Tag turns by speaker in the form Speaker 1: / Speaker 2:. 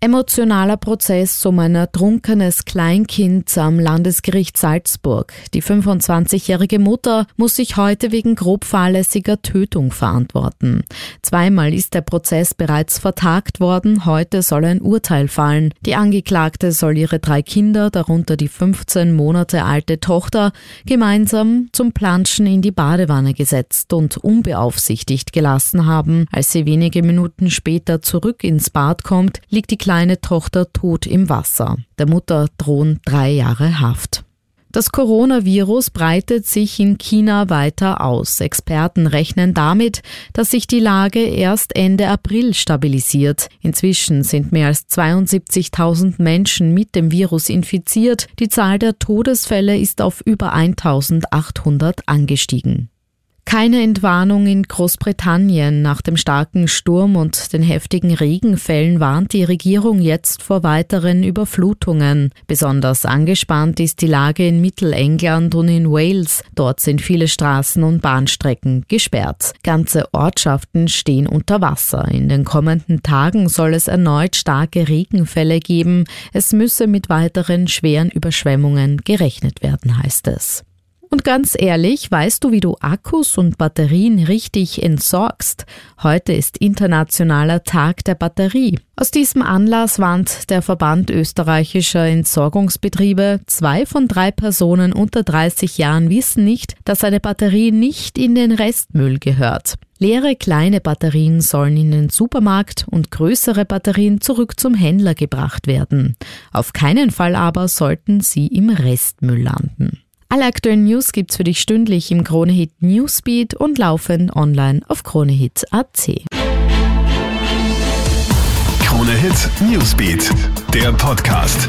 Speaker 1: Emotionaler Prozess um ein ertrunkenes Kleinkind am Landesgericht Salzburg. Die 25-jährige Mutter muss sich heute wegen grob fahrlässiger Tötung verantworten. Zweimal ist der Prozess bereits vertagt worden, heute soll ein Urteil fallen. Die Angeklagte soll ihre drei Kinder, darunter die 15 Monate alte Tochter, gemeinsam zum Planschen in die Badewanne gesetzt und unbeaufsichtigt gelassen haben. Als sie wenige Minuten später zurück ins Bad kommt, liegt die kleine Tochter tot im Wasser. Der Mutter drohen drei Jahre Haft. Das Coronavirus breitet sich in China weiter aus. Experten rechnen damit, dass sich die Lage erst Ende April stabilisiert. Inzwischen sind mehr als 72.000 Menschen mit dem Virus infiziert. Die Zahl der Todesfälle ist auf über 1.800 angestiegen. Keine Entwarnung in Großbritannien. Nach dem starken Sturm und den heftigen Regenfällen warnt die Regierung jetzt vor weiteren Überflutungen. Besonders angespannt ist die Lage in Mittelengland und in Wales. Dort sind viele Straßen und Bahnstrecken gesperrt. Ganze Ortschaften stehen unter Wasser. In den kommenden Tagen soll es erneut starke Regenfälle geben. Es müsse mit weiteren schweren Überschwemmungen gerechnet werden, heißt es. Und ganz ehrlich, weißt du, wie du Akkus und Batterien richtig entsorgst? Heute ist Internationaler Tag der Batterie. Aus diesem Anlass warnt der Verband österreichischer Entsorgungsbetriebe, zwei von drei Personen unter 30 Jahren wissen nicht, dass eine Batterie nicht in den Restmüll gehört. Leere kleine Batterien sollen in den Supermarkt und größere Batterien zurück zum Händler gebracht werden. Auf keinen Fall aber sollten sie im Restmüll landen. Alle aktuellen News gibt's für dich stündlich im Kronehit Newsbeat und laufend online auf kronehit.at.
Speaker 2: Kronehit Newsbeat, der Podcast.